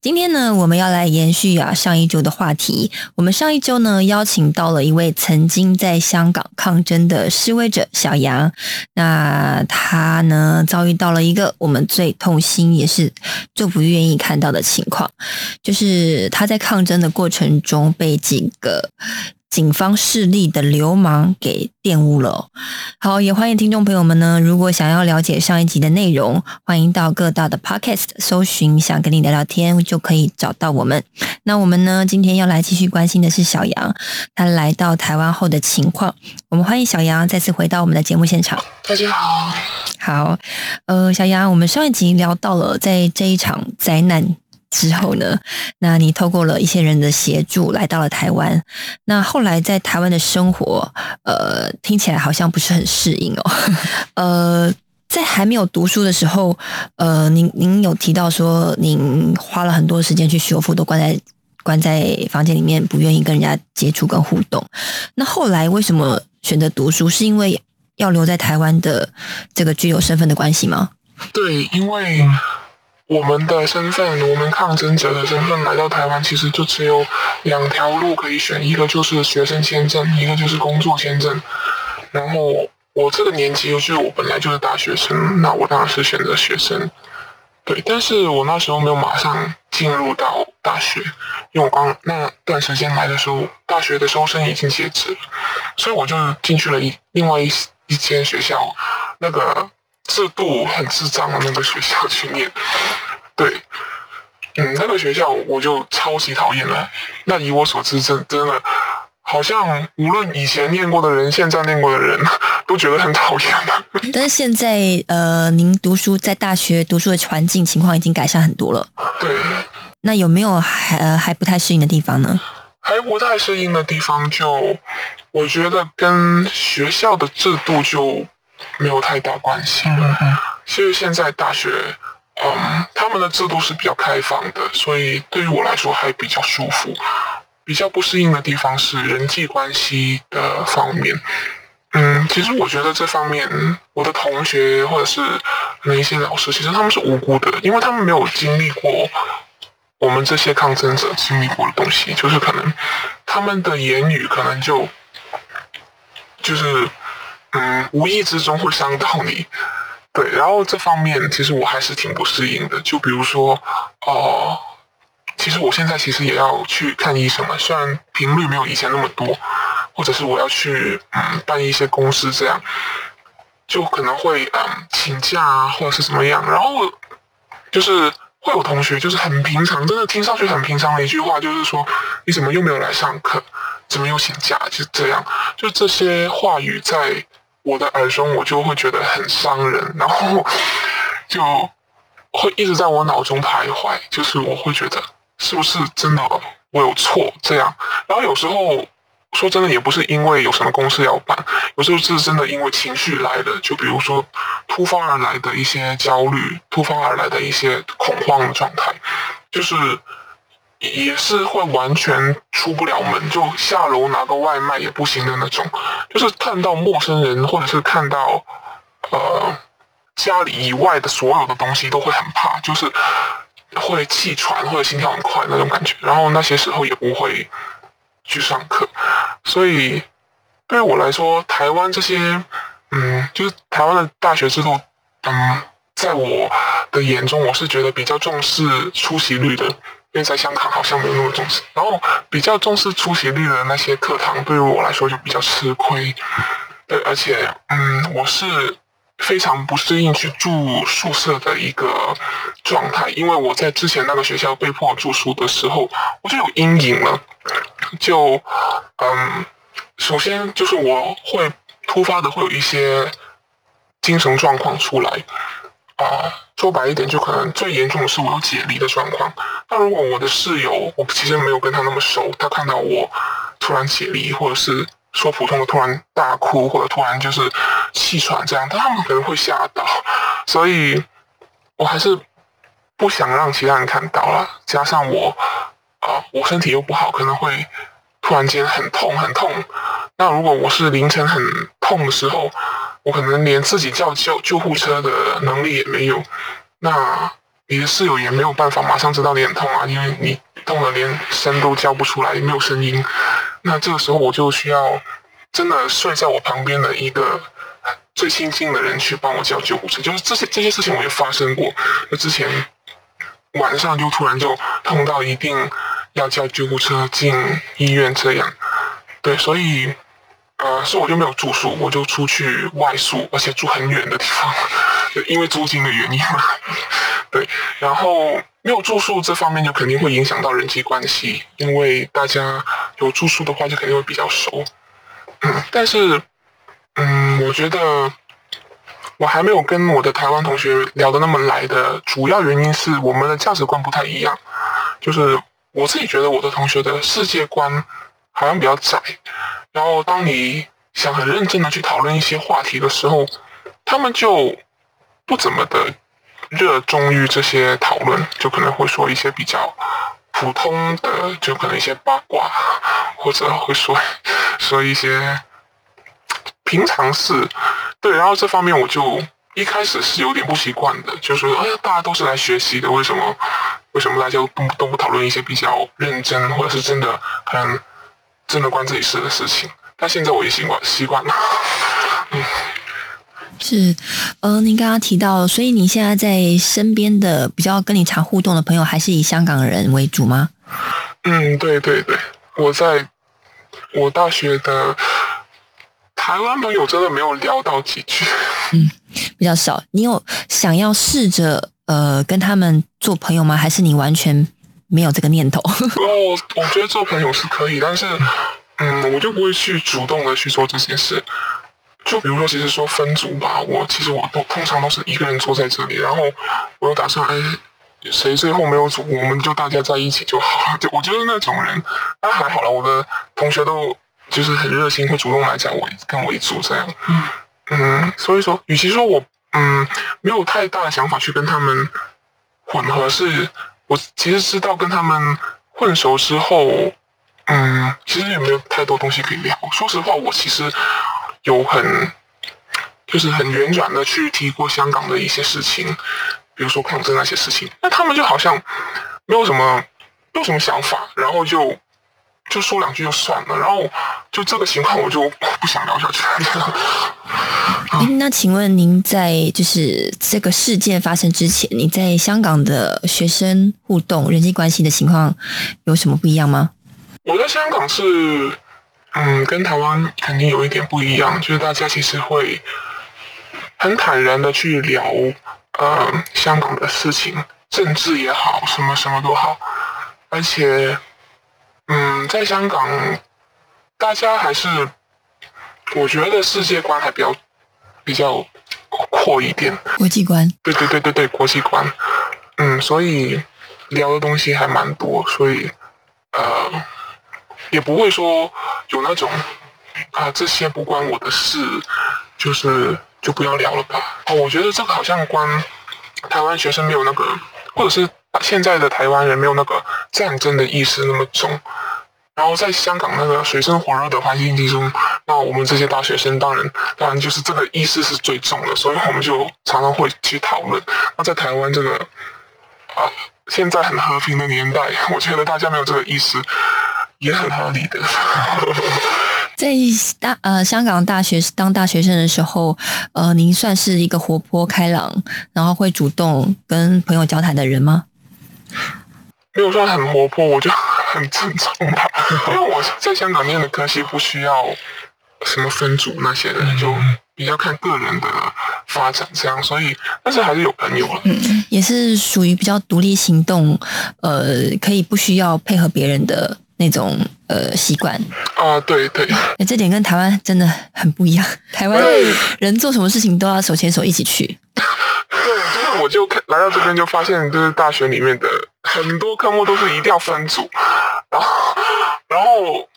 今天呢，我们要来延续啊上一周的话题。我们上一周呢，邀请到了一位曾经在香港抗争的示威者小杨。那他呢，遭遇到了一个我们最痛心也是最不愿意看到的情况，就是他在抗争的过程中被几个警方势力的流氓给玷污了哦。好，也欢迎听众朋友们呢，如果想要了解上一集的内容，欢迎到各大的 podcast 搜寻“想跟你聊聊天”，就可以找到我们。那我们呢，今天要来继续关心的是小杨，他来到台湾后的情况。我们欢迎小杨再次回到我们的节目现场。大家好，好，呃，小杨，我们上一集聊到了在这一场灾难之后呢，那你透过了一些人的协助来到了台湾。那后来在台湾的生活，呃，听起来好像不是很适应哦。呃，在还没有读书的时候，呃，您您有提到说您花了很多时间去修复，都关在关在房间里面，不愿意跟人家接触跟互动。那后来为什么选择读书？是因为要留在台湾的这个具有身份的关系吗？对，因为我们的身份，我们抗争者的身份来到台湾，其实就只有两条路可以选，一个就是学生签证，一个就是工作签证。然后我这个年纪，就是我本来就是大学生，那我当然是选择学生。对，但是我那时候没有马上进入到大学，因为我刚那段时间来的时候，大学的收生已经截止了，所以我就进去了一另外一一间学校，那个制度很智障的那个学校去念。对，嗯，那个学校我就超级讨厌了。那以我所知，真真的好像无论以前念过的人，现在念过的人，都觉得很讨厌的。但是现在，呃，您读书在大学读书的环境情况已经改善很多了。对，那有没有还呃还不太适应的地方呢？还不太适应的地方就，我觉得跟学校的制度就没有太大关系了。其实现在大学，嗯，他们的制度是比较开放的，所以对于我来说还比较舒服。比较不适应的地方是人际关系的方面。嗯，其实我觉得这方面，我的同学或者是那一些老师，其实他们是无辜的，因为他们没有经历过我们这些抗争者经历过的东西，就是可能他们的言语可能就就是嗯，无意之中会伤到你。对，然后这方面其实我还是挺不适应的。就比如说，哦、其实我现在其实也要去看医生了，虽然频率没有以前那么多，或者是我要去嗯办一些公司这样，就可能会嗯请假啊，或者是怎么样。然后就是会有同学就是很平常，真的听上去很平常的一句话，就是说你怎么又没有来上课，怎么又请假，就这样，就这些话语在我的耳中，我就会觉得很伤人，然后就会一直在我脑中徘徊，就是我会觉得是不是真的我有错这样，然后有时候。说真的，也不是因为有什么公事要办，有时候是真的因为情绪来的，就比如说突发而来的一些焦虑，突发而来的一些恐慌的状态，就是也是会完全出不了门，就下楼拿个外卖也不行的那种，就是看到陌生人或者是看到呃家里以外的所有的东西都会很怕，就是会气喘或者心跳很快那种感觉，然后那些时候也不会去上课，所以对于我来说，台湾这些，嗯，就是台湾的大学制度，嗯，在我的眼中，我是觉得比较重视出席率的，为在香港好像没有那么重视。然后比较重视出席率的那些课堂，对于我来说就比较吃亏。对，而且嗯，我是非常不适应去住宿舍的一个状态，因为我在之前那个学校被迫住宿的时候，我就有阴影了。就嗯，首先就是我会突发的会有一些精神状况出来。啊，说白一点，就可能最严重的是我有解离的状况。那如果我的室友，我其实没有跟他那么熟，他看到我突然解离，或者是说普通的突然大哭，或者突然就是气喘这样，他们可能会吓到。所以我还是不想让其他人看到了。加上我啊，我身体又不好，可能会突然间很痛很痛。那如果我是凌晨很痛的时候，我可能连自己叫救救护车的能力也没有，那你的室友也没有办法马上知道你很痛啊，因为你痛的连声都叫不出来，没有声音。那这个时候我就需要真的睡在我旁边的一个最亲近的人去帮我叫救护车。就是这些这些事情我也发生过，那之前晚上就突然就痛到一定要叫救护车进医院这样，对，所以。呃，所以我就没有住宿，我就出去外宿，而且住很远的地方，因为租金的原因嘛。对，然后没有住宿这方面就肯定会影响到人际关系，因为大家有住宿的话就肯定会比较熟。嗯，但是，嗯，我觉得我还没有跟我的台湾同学聊得那么来的主要原因是我们的价值观不太一样，就是我自己觉得我的同学的世界观好像比较窄。然后，当你想很认真的去讨论一些话题的时候，他们就不怎么的热衷于这些讨论，就可能会说一些比较普通的，就可能一些八卦，或者会说说一些平常事。对，然后这方面我就一开始是有点不习惯的，就是说哎呀，大家都是来学习的，为什么为什么大家都都不讨论一些比较认真，或者是真的很。真的关自己事的事情，但现在我也习惯习惯了。嗯，是，呃，您刚刚提到，所以你现在在身边的比较跟你常互动的朋友，还是以香港人为主吗？嗯，对对对，我在我大学的台湾朋友真的没有聊到几句，嗯，比较少。你有想要试着呃跟他们做朋友吗？还是你完全？没有这个念头。哦，我觉得做朋友是可以，但是，嗯，我就不会去主动的去做这些事。就比如说，其实说分组吧，我其实我都通常都是一个人坐在这里，然后我又打算，哎，谁最后没有组，我们就大家在一起就好了。就我就是那种人，那还好了，我的同学都就是很热心，会主动来找我跟我一组这样。嗯，所以说，与其说我嗯没有太大的想法去跟他们混合是。我其实知道跟他们混熟之后，嗯，其实也没有太多东西可以聊。说实话，我其实有很就是很圆转的去提过香港的一些事情，比如说抗争那些事情，那他们就好像没有什么没有什么想法，然后就就说两句就算了，然后就这个情况我就不想聊下去了。那请问您在就是这个事件发生之前，你在香港的学生互动、人际关系的情况有什么不一样吗？我在香港是，嗯，跟台湾肯定有一点不一样，就是大家其实会很坦然的去聊，呃，香港的事情，政治也好，什么什么都好，而且，嗯，在香港，大家还是，我觉得世界观还比较。比较阔一点，国际观，对对对对对，国际观，嗯，所以聊的东西还蛮多，所以呃，也不会说有那种啊这些不关我的事，就是就不要聊了吧。哦，我觉得这个好像关台湾学生没有那个，或者是现在的台湾人没有那个战争的意识那么重。然后在香港那个水深火热的环境之中，那我们这些大学生当然当然就是这个意识是最重的，所以我们就常常会去讨论。那在台湾这个啊现在很和平的年代，我觉得大家没有这个意识也很合理的。在大呃香港大学当大学生的时候，呃，您算是一个活泼开朗，然后会主动跟朋友交谈的人吗？没有算很活泼，我就很正常吧。因为我在香港念的科系不需要什么分组那些的，就比较看个人的发展这样，所以但是还是有朋友了。嗯也是属于比较独立行动，呃，可以不需要配合别人的那种呃习惯。啊，对对，欸这点跟台湾真的很不一样。台湾人做什么事情都要手牵手一起去。对，就是我就看来到这边就发现，就是大学里面的很多科目都是一定要分组，然后然后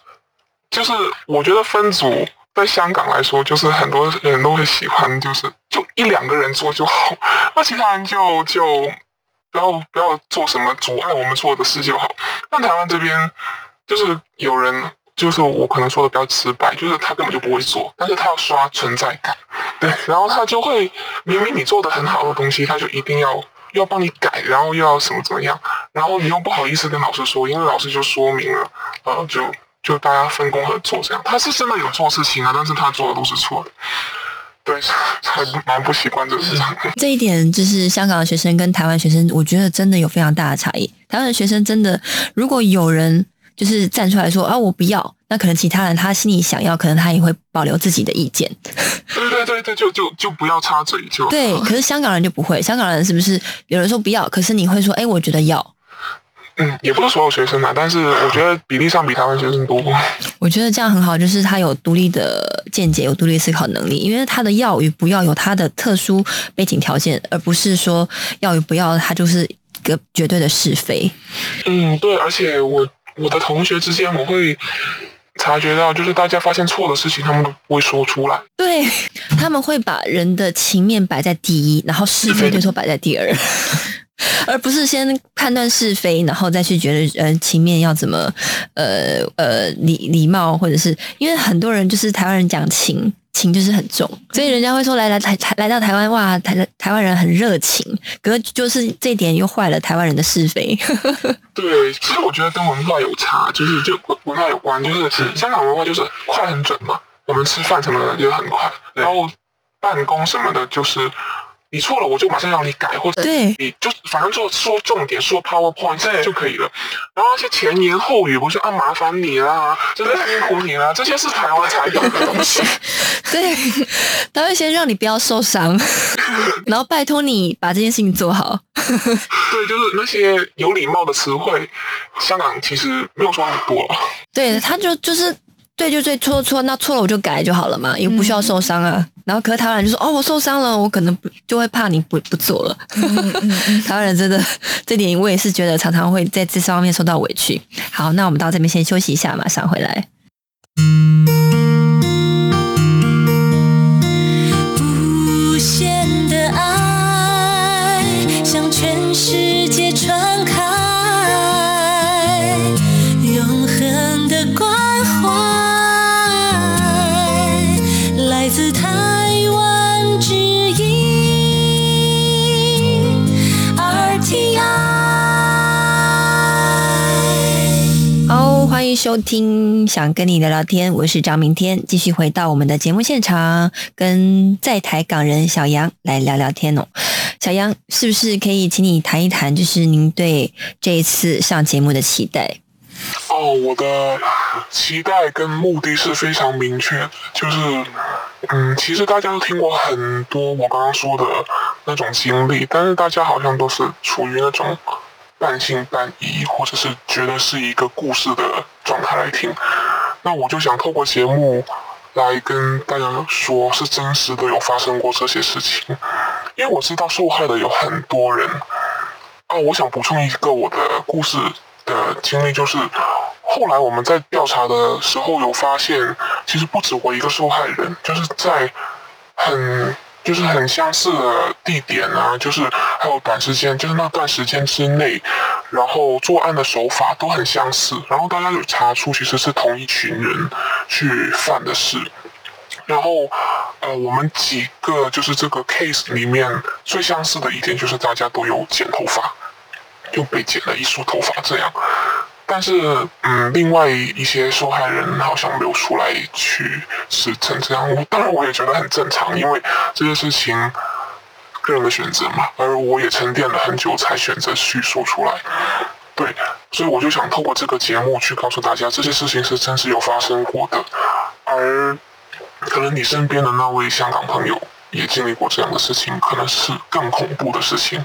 就是我觉得分组在香港来说，就是很多人都会喜欢，就是就一两个人做就好，那其他人就就不要不要做什么阻碍我们做的事就好。但台湾这边就是有人。就是我可能说的比较直白，就是他根本就不会做，但是他要刷存在感，对，然后他就会明明你做的很好的东西，他就一定要要帮你改，然后又要什么怎么样，然后你又不好意思跟老师说，因为老师就说明了，呃，就就大家分工合作这样，他是真的有做事情啊，但是他做的都是错的，对，还蛮不习惯这个事情。这一点就是香港的学生跟台湾学生，我觉得真的有非常大的差异。台湾的学生真的，如果有人就是站出来说啊，我不要，那可能其他人他心里想要，可能他也会保留自己的意见。对对对对，就就就不要插嘴就。对，可是香港人就不会，香港人是不是有人说不要，可是你会说，哎，我觉得要。嗯，也不是所有学生啊，但是我觉得比例上比台湾学生多。我觉得这样很好，就是他有独立的见解，有独立思考能力，因为他的要与不要有他的特殊背景条件，而不是说要与不要，他就是一个绝对的是非。嗯，对，而且我。我的同学之间，我会察觉到，就是大家发现错的事情，他们都不会说出来。对，他们会把人的情面摆在第一，然后是非对错摆在第二，而不是先判断是非，然后再去觉得呃情面要怎么呃呃礼礼貌，或者是因为很多人就是台湾人讲情。情就是很重，所以人家会说来来台台来到台湾哇，台台湾人很热情，可是就是这点又坏了台湾人的是非。对，其实我觉得跟文化有差，就是就文化有关，就是香港文化就是快很准嘛，我们吃饭什么的就很快，然后办公什么的就是。你错了，我就马上让你改，或者你就反正就说重点，说 PowerPoint 就可以了。然后那些前言后语，不是啊，麻烦你啦，真的辛苦你啦，这些是台湾才有的东西。对，他会先让你不要受伤，然后拜托你把这件事情做好。对，就是那些有礼貌的词汇，香港其实没有说很多。对，他就就是。对，就对，错错，那错了我就改就好了嘛，也不需要受伤啊。然后，可是台湾人就说：“哦，我受伤了，我可能不就会怕你不不做了。” 台湾人真的这点，我也是觉得常常会在这方面受到委屈。好，那我们到这边先休息一下，马上回来。无限的爱向全世界传迎收听，想跟你聊聊天，我是张明天，继续回到我们的节目现场，跟在台港人小杨来聊聊天哦。小杨，是不是可以请你谈一谈，就是您对这一次上节目的期待？哦，我的期待跟目的是非常明确，就是，嗯，其实大家都听过很多我刚刚说的那种经历，但是大家好像都是处于那种半信半疑，或者是觉得是一个故事的状态来听。那我就想透过节目来跟大家说，是真实的有发生过这些事情，因为我知道受害的有很多人。哦，我想补充一个我的故事。的经历就是，后来我们在调查的时候有发现，其实不止我一个受害人，就是在很就是很相似的地点啊，就是还有短时间，就是那段时间之内，然后作案的手法都很相似，然后大家有查出其实是同一群人去犯的事，然后呃，我们几个就是这个 case 里面最相似的一点就是大家都有剪头发。就被剪了一束头发这样，但是嗯，另外一些受害人好像没有出来去是成这样。我当然我也觉得很正常，因为这件事情个人的选择嘛。而我也沉淀了很久才选择去说出来。对，所以我就想透过这个节目去告诉大家，这些事情是真实有发生过的，而可能你身边的那位香港朋友也经历过这样的事情，可能是更恐怖的事情，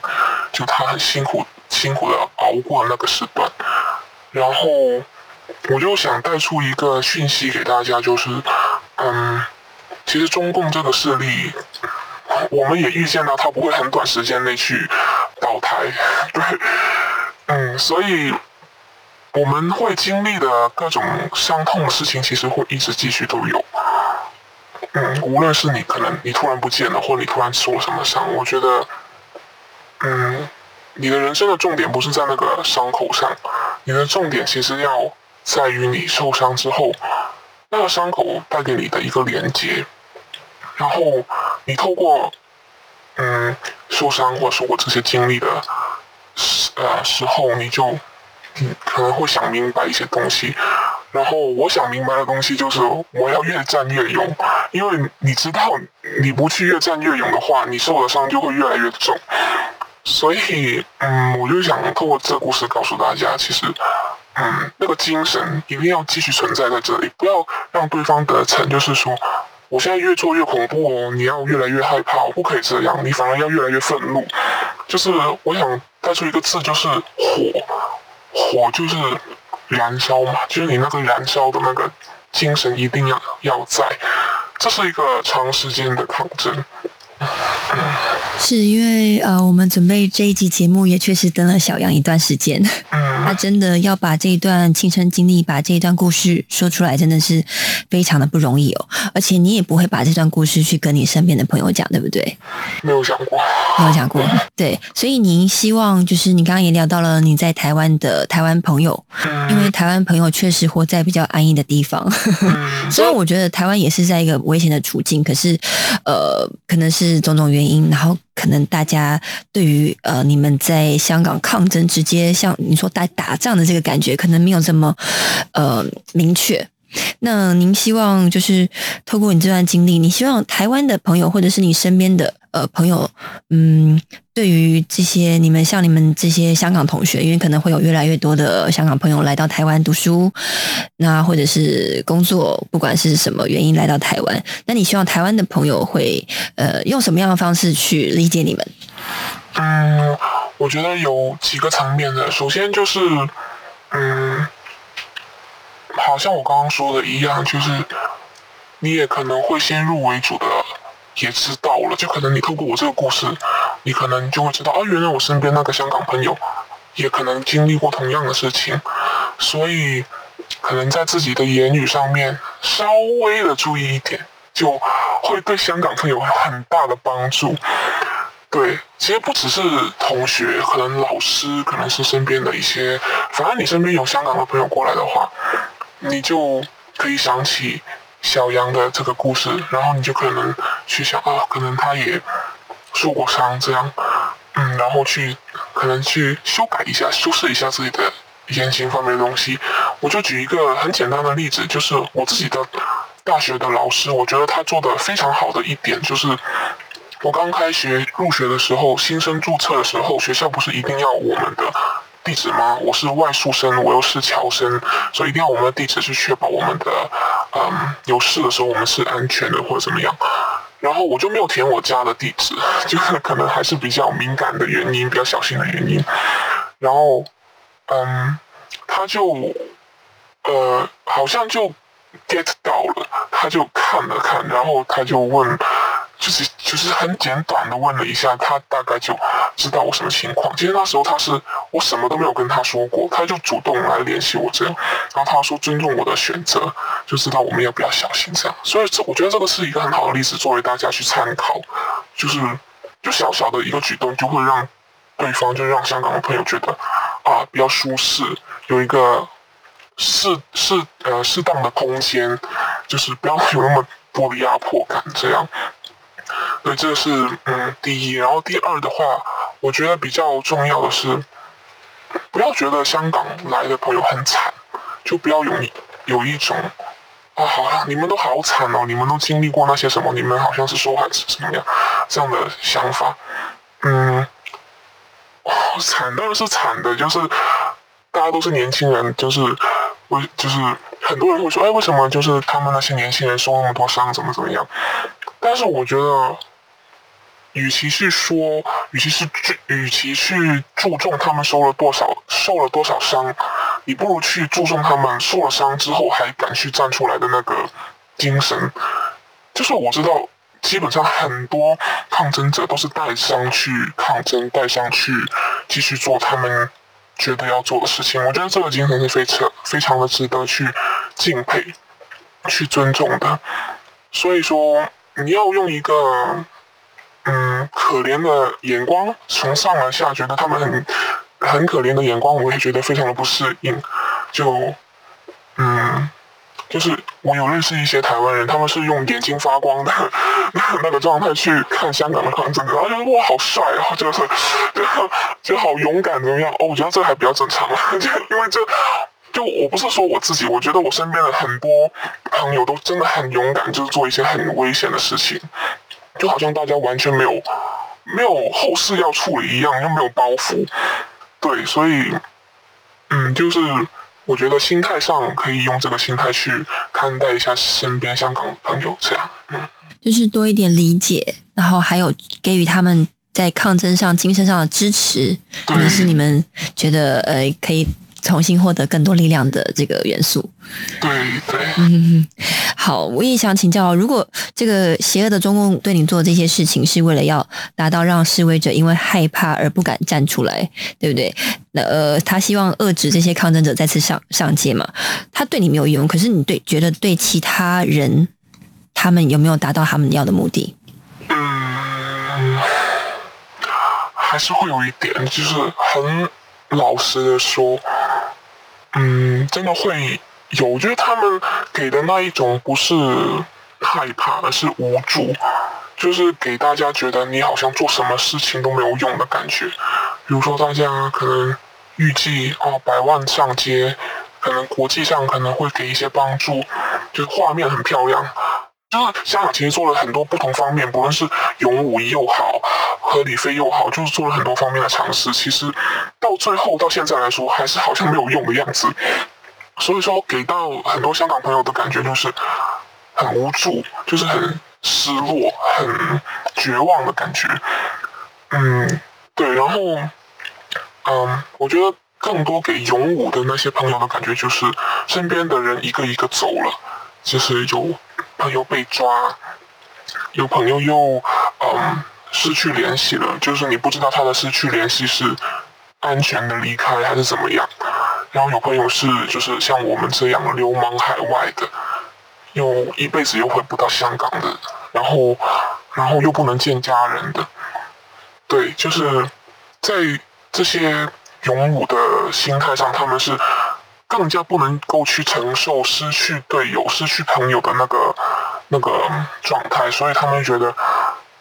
就他很辛苦辛苦的熬过那个时段，然后我就想带出一个讯息给大家，就是嗯，其实中共这个势力，我们也预见到它不会很短时间内去倒台，对。嗯，所以我们会经历的各种伤痛的事情，其实会一直继续都有。嗯，无论是你可能你突然不见了，或你突然受什么伤，我觉得，嗯，你的人生的重点不是在那个伤口上，你的重点其实要在于你受伤之后，那个伤口带给你的一个连接，然后你透过嗯受伤或者说过这些经历的。时呃时候，你就可能会想明白一些东西，然后我想明白的东西就是我要越战越勇，因为你知道你不去越战越勇的话，你受的伤就会越来越重。所以，嗯，我就想透过这个故事告诉大家，其实，嗯，那个精神一定要继续存在在这里，不要让对方得逞。就是说，我现在越做越恐怖哦，你要越来越害怕，我不可以这样，你反而要越来越愤怒。就是我想。带出一个字就是火，火就是燃烧嘛，就是你那个燃烧的那个精神一定要要在，这是一个长时间的抗争。是因为呃，我们准备这一集节目也确实等了小杨一段时间，他真的要把这一段亲身经历、把这一段故事说出来，真的是非常的不容易哦。而且你也不会把这段故事去跟你身边的朋友讲，对不对？没有讲过，没有讲过。对，所以您希望就是你刚刚也聊到了你在台湾的台湾朋友，因为台湾朋友确实活在比较安逸的地方，虽然我觉得台湾也是在一个危险的处境，可是呃，可能是是种种原因，然后。可能大家对于呃你们在香港抗争，直接像你说打打仗的这个感觉，可能没有这么呃明确。那您希望就是透过你这段经历，你希望台湾的朋友或者是你身边的呃朋友，嗯，对于这些你们像你们这些香港同学，因为可能会有越来越多的香港朋友来到台湾读书，那或者是工作，不管是什么原因来到台湾，那你希望台湾的朋友会呃用什么样的方式去理解你们？嗯，我觉得有几个层面的，首先就是嗯。好像我刚刚说的一样，就是你也可能会先入为主的也知道了，就可能你透过我这个故事，你可能就会知道，啊，原来我身边那个香港朋友也可能经历过同样的事情，所以可能在自己的言语上面稍微的注意一点，就会对香港朋友有很大的帮助。对，其实不只是同学，可能老师，可能是身边的一些，反正你身边有香港的朋友过来的话。你就可以想起小杨的这个故事，然后你就可能去想啊，可能他也受过伤，这样，嗯，然后去可能去修改一下、修饰一下自己的言行方面的东西。我就举一个很简单的例子，就是我自己的大学的老师，我觉得他做的非常好的一点就是，我刚开学入学的时候，新生注册的时候，学校不是一定要我们的。地址吗？我是外宿生，我又是侨生，所以一定要我们的地址去确保我们的，嗯，有事的时候我们是安全的或者怎么样。然后我就没有填我家的地址，就是可能还是比较敏感的原因，比较小心的原因。然后，嗯，他就，呃，好像就 get 到了，他就看了看，然后他就问。就是就是很简短的问了一下，他大概就知道我什么情况。其实那时候他是我什么都没有跟他说过，他就主动来联系我这样，然后他说尊重我的选择，就知道我们要不要小心这样。所以这我觉得这个是一个很好的例子，作为大家去参考。就是就小小的一个举动，就会让对方就让香港的朋友觉得啊比较舒适，有一个适适呃适当的空间，就是不要有那么多的压迫感这样。对，这是嗯第一，然后第二的话，我觉得比较重要的是，不要觉得香港来的朋友很惨，就不要有有一种啊，好像你们都好惨哦，你们都经历过那些什么，你们好像是受害者怎么样这样的想法，嗯，惨当然是惨的，就是大。家都是年轻人，就是我就是很多人会说，哎，为什么就是他们那些年轻人受那么多伤，怎么怎么样？但是我觉得，与其是说，与其是注，与其去注重他们受了多少受了多少伤，你不如去注重他们受了伤之后还敢去站出来的那个精神。就是我知道，基本上很多抗争者都是带伤去抗争，带伤去继续做他们觉得要做的事情。我觉得这个精神是非常非常的值得去敬佩、去尊重的。所以说，你要用一个嗯可怜的眼光从上而下，觉得他们很很可怜的眼光，我也觉得非常的不适应。就嗯。就是我有认识一些台湾人，他们是用眼睛发光的 那个状态去看香港的抗争，然后觉得哇好帅啊，就是就就好勇敢怎么样？哦，我觉得这还比较正常，就 因为这就我不是说我自己，我觉得我身边的很多朋友都真的很勇敢，就是做一些很危险的事情，就好像大家完全没有没有后事要处理一样，又没有包袱，对，所以嗯，就是。我觉得心态上可以用这个心态去看待一下身边香港朋友，这样，嗯，就是多一点理解，然后还有给予他们在抗争上精神上的支持，可能是你们觉得呃可以。重新获得更多力量的这个元素，对对，嗯，好，我也想请教，如果这个邪恶的中共对你做这些事情，是为了要达到让示威者因为害怕而不敢站出来，对不对？那呃，他希望遏制这些抗争者再次上上街嘛？他对你没有用，可是你对觉得对其他人，他们有没有达到他们要的目的？嗯，还是会有一点，就是很老实的说。嗯，真的会有，就是他们给的那一种不是害怕，而是无助，就是给大家觉得你好像做什么事情都没有用的感觉。比如说，大家可能预计哦，百万上街，可能国际上可能会给一些帮助，就是画面很漂亮。就是香港其实做了很多不同方面，不论是勇武又好，和李飞又好，就是做了很多方面的尝试。其实到最后到现在来说，还是好像没有用的样子。所以说，给到很多香港朋友的感觉就是很无助，就是很失落、很绝望的感觉。嗯，对。然后，嗯，我觉得更多给勇武的那些朋友的感觉就是，身边的人一个一个走了，其实就。朋友被抓，有朋友又嗯失去联系了，就是你不知道他的失去联系是安全的离开还是怎么样。然后有朋友是就是像我们这样流氓海外的，又一辈子又回不到香港的，然后然后又不能见家人的，对，就是在这些勇武的心态上，他们是。更加不能够去承受失去队友、失去朋友的那个那个状态，所以他们觉得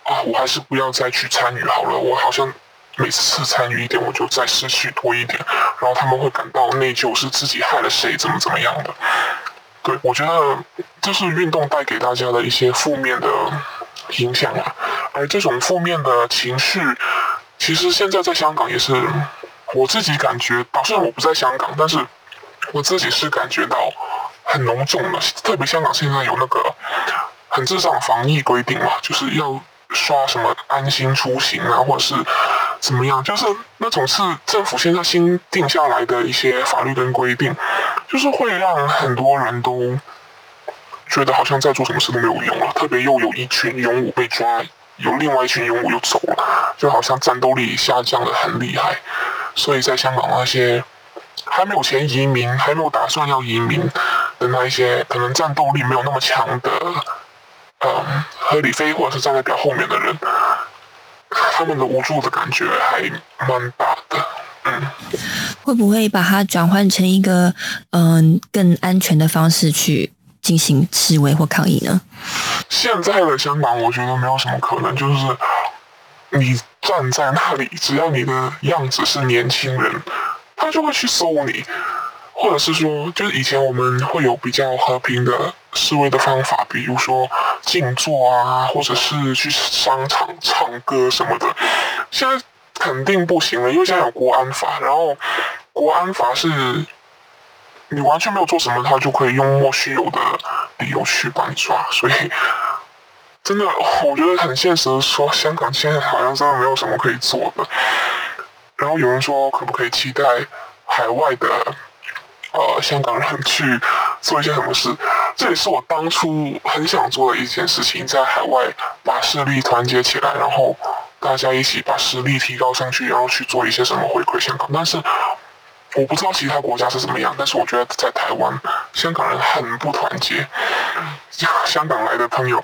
啊，我还是不要再去参与好了。我好像每次参与一点，我就再失去多一点，然后他们会感到内疚，是自己害了谁，怎么怎么样的。对，我觉得这是运动带给大家的一些负面的影响啊。而这种负面的情绪，其实现在在香港也是我自己感觉，虽然我不在香港，但是。我自己是感觉到很浓重的，特别香港现在有那个很智障防疫规定嘛，就是要刷什么安心出行啊，或者是怎么样，就是那种是政府现在新定下来的一些法律跟规定，就是会让很多人都觉得好像在做什么事都没有用了。特别又有一群勇武被抓，有另外一群勇武又走了，就好像战斗力下降的很厉害。所以在香港那些。还没有钱移民，还没有打算要移民的那一些，可能战斗力没有那么强的，嗯，和李飞或者是站在比较后面的人，他们的无助的感觉还蛮大的，嗯。会不会把它转换成一个嗯更安全的方式去进行示威或抗议呢？现在的香港，我觉得没有什么可能，就是你站在那里，只要你的样子是年轻人。他就会去搜你，或者是说，就是以前我们会有比较和平的示威的方法，比如说静坐啊，或者是去商场唱歌什么的。现在肯定不行了，因为现在有国安法，然后国安法是，你完全没有做什么，他就可以用莫须有的理由去把你抓，所以真的，我觉得很现实的说，香港现在好像真的没有什么可以做的。然后有人说，可不可以期待海外的呃香港人去做一些什么事？这也是我当初很想做的一件事情，在海外把势力团结起来，然后大家一起把实力提高上去，然后去做一些什么回馈香港。但是我不知道其他国家是怎么样，但是我觉得在台湾，香港人很不团结，香港来的朋友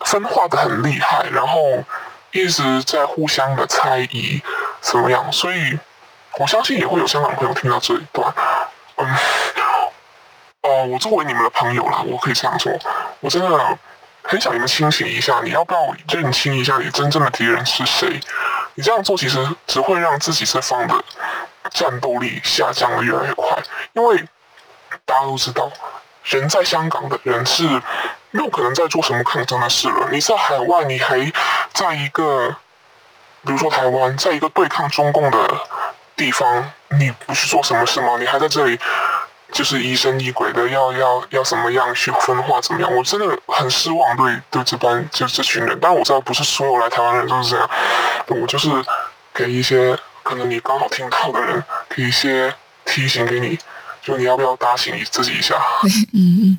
分化的很厉害，然后一直在互相的猜疑。怎么样？所以我相信也会有香港朋友听到这一段。嗯，呃，我作为你们的朋友啦，我可以这样说，我真的很想你们清醒一下。你要不要认清一下你真正的敌人是谁？你这样做其实只会让自己这方的战斗力下降的越来越快。因为大家都知道，人在香港的人是没有可能在做什么抗争的事了。你在海外，你还在一个。比如说台湾，在一个对抗中共的地方，你不去做什么事吗？你还在这里，就是疑神疑鬼的，要要要怎么样去分化，怎么样？我真的很失望，对对这班就这群人。但我知道不是所有来台湾人都是这样，我就是给一些可能你刚好听到的人，给一些提醒给你，就你要不要打醒你自己一下？嗯嗯。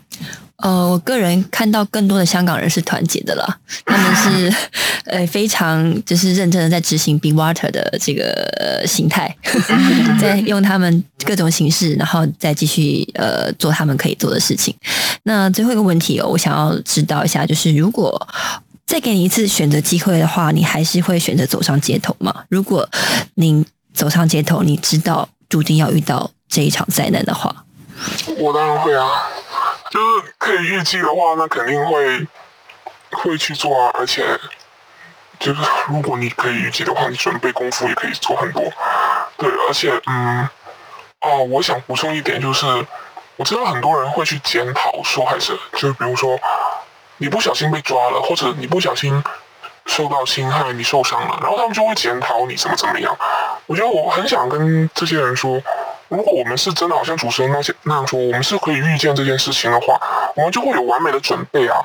呃，我个人看到更多的香港人是团结的了，他们是 呃非常就是认真的在执行 Be Water 的这个形态，在用他们各种形式，然后再继续呃做他们可以做的事情。那最后一个问题哦，我想要知道一下，就是如果再给你一次选择机会的话，你还是会选择走上街头吗？如果您走上街头，你知道注定要遇到这一场灾难的话，我当然会啊。就是可以预计的话，那肯定会会去做啊。而且，就是如果你可以预计的话，你准备功夫也可以做很多。对，而且，嗯，哦，我想补充一点，就是我知道很多人会去检讨受害者，就是比如说你不小心被抓了，或者你不小心受到侵害，你受伤了，然后他们就会检讨你怎么怎么样。我觉得我很想跟这些人说。如果我们是真的好像主持人那些那样说，我们是可以预见这件事情的话，我们就会有完美的准备啊，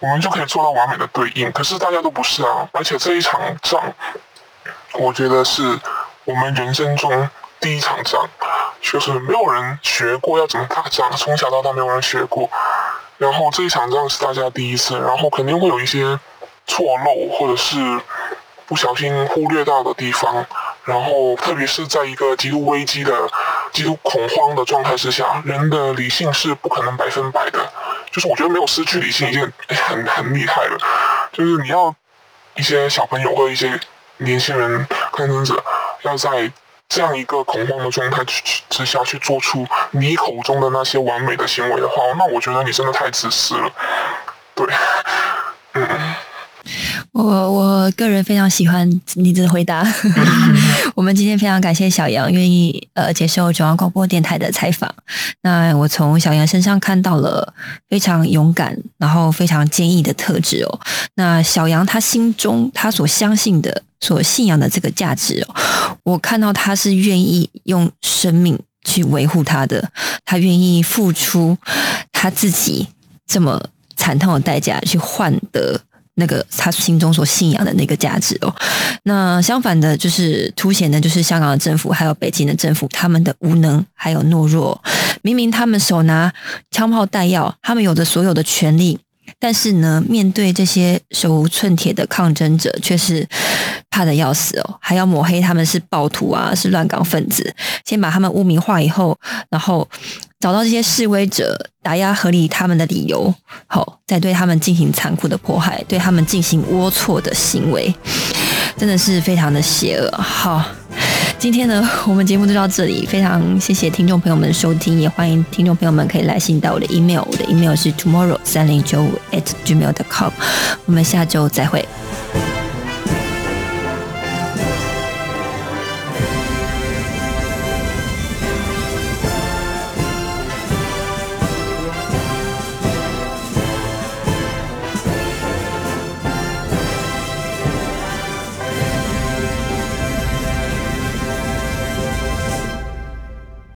我们就可以做到完美的对应。可是大家都不是啊，而且这一场仗，我觉得是我们人生中第一场仗，就是没有人学过要怎么打仗，从小到大没有人学过。然后这一场仗是大家第一次，然后肯定会有一些错漏或者是不小心忽略到的地方。然后特别是在一个极度危机的。极度恐慌的状态之下，人的理性是不可能百分百的。就是我觉得没有失去理性已经很很厉害了。就是你要一些小朋友或者一些年轻人抗争者，要在这样一个恐慌的状态之之下去做出你口中的那些完美的行为的话，那我觉得你真的太自私了。对，嗯。我我个人非常喜欢你的回答。我们今天非常感谢小杨愿意呃接受中央广播电台的采访。那我从小杨身上看到了非常勇敢，然后非常坚毅的特质哦。那小杨他心中他所相信的、所信仰的这个价值哦，我看到他是愿意用生命去维护他的，他愿意付出他自己这么惨痛的代价去换得。那个他心中所信仰的那个价值哦，那相反的，就是凸显的，就是香港的政府还有北京的政府他们的无能还有懦弱。明明他们手拿枪炮弹药，他们有着所有的权利，但是呢，面对这些手无寸铁的抗争者，却是怕的要死哦，还要抹黑他们是暴徒啊，是乱港分子，先把他们污名化以后，然后。找到这些示威者，打压合理他们的理由，好，再对他们进行残酷的迫害，对他们进行龌龊的行为，真的是非常的邪恶。好，今天呢，我们节目就到这里，非常谢谢听众朋友们的收听，也欢迎听众朋友们可以来信到我的 email，我的 email 是 tomorrow 三零九五 at gmail dot com，我们下周再会。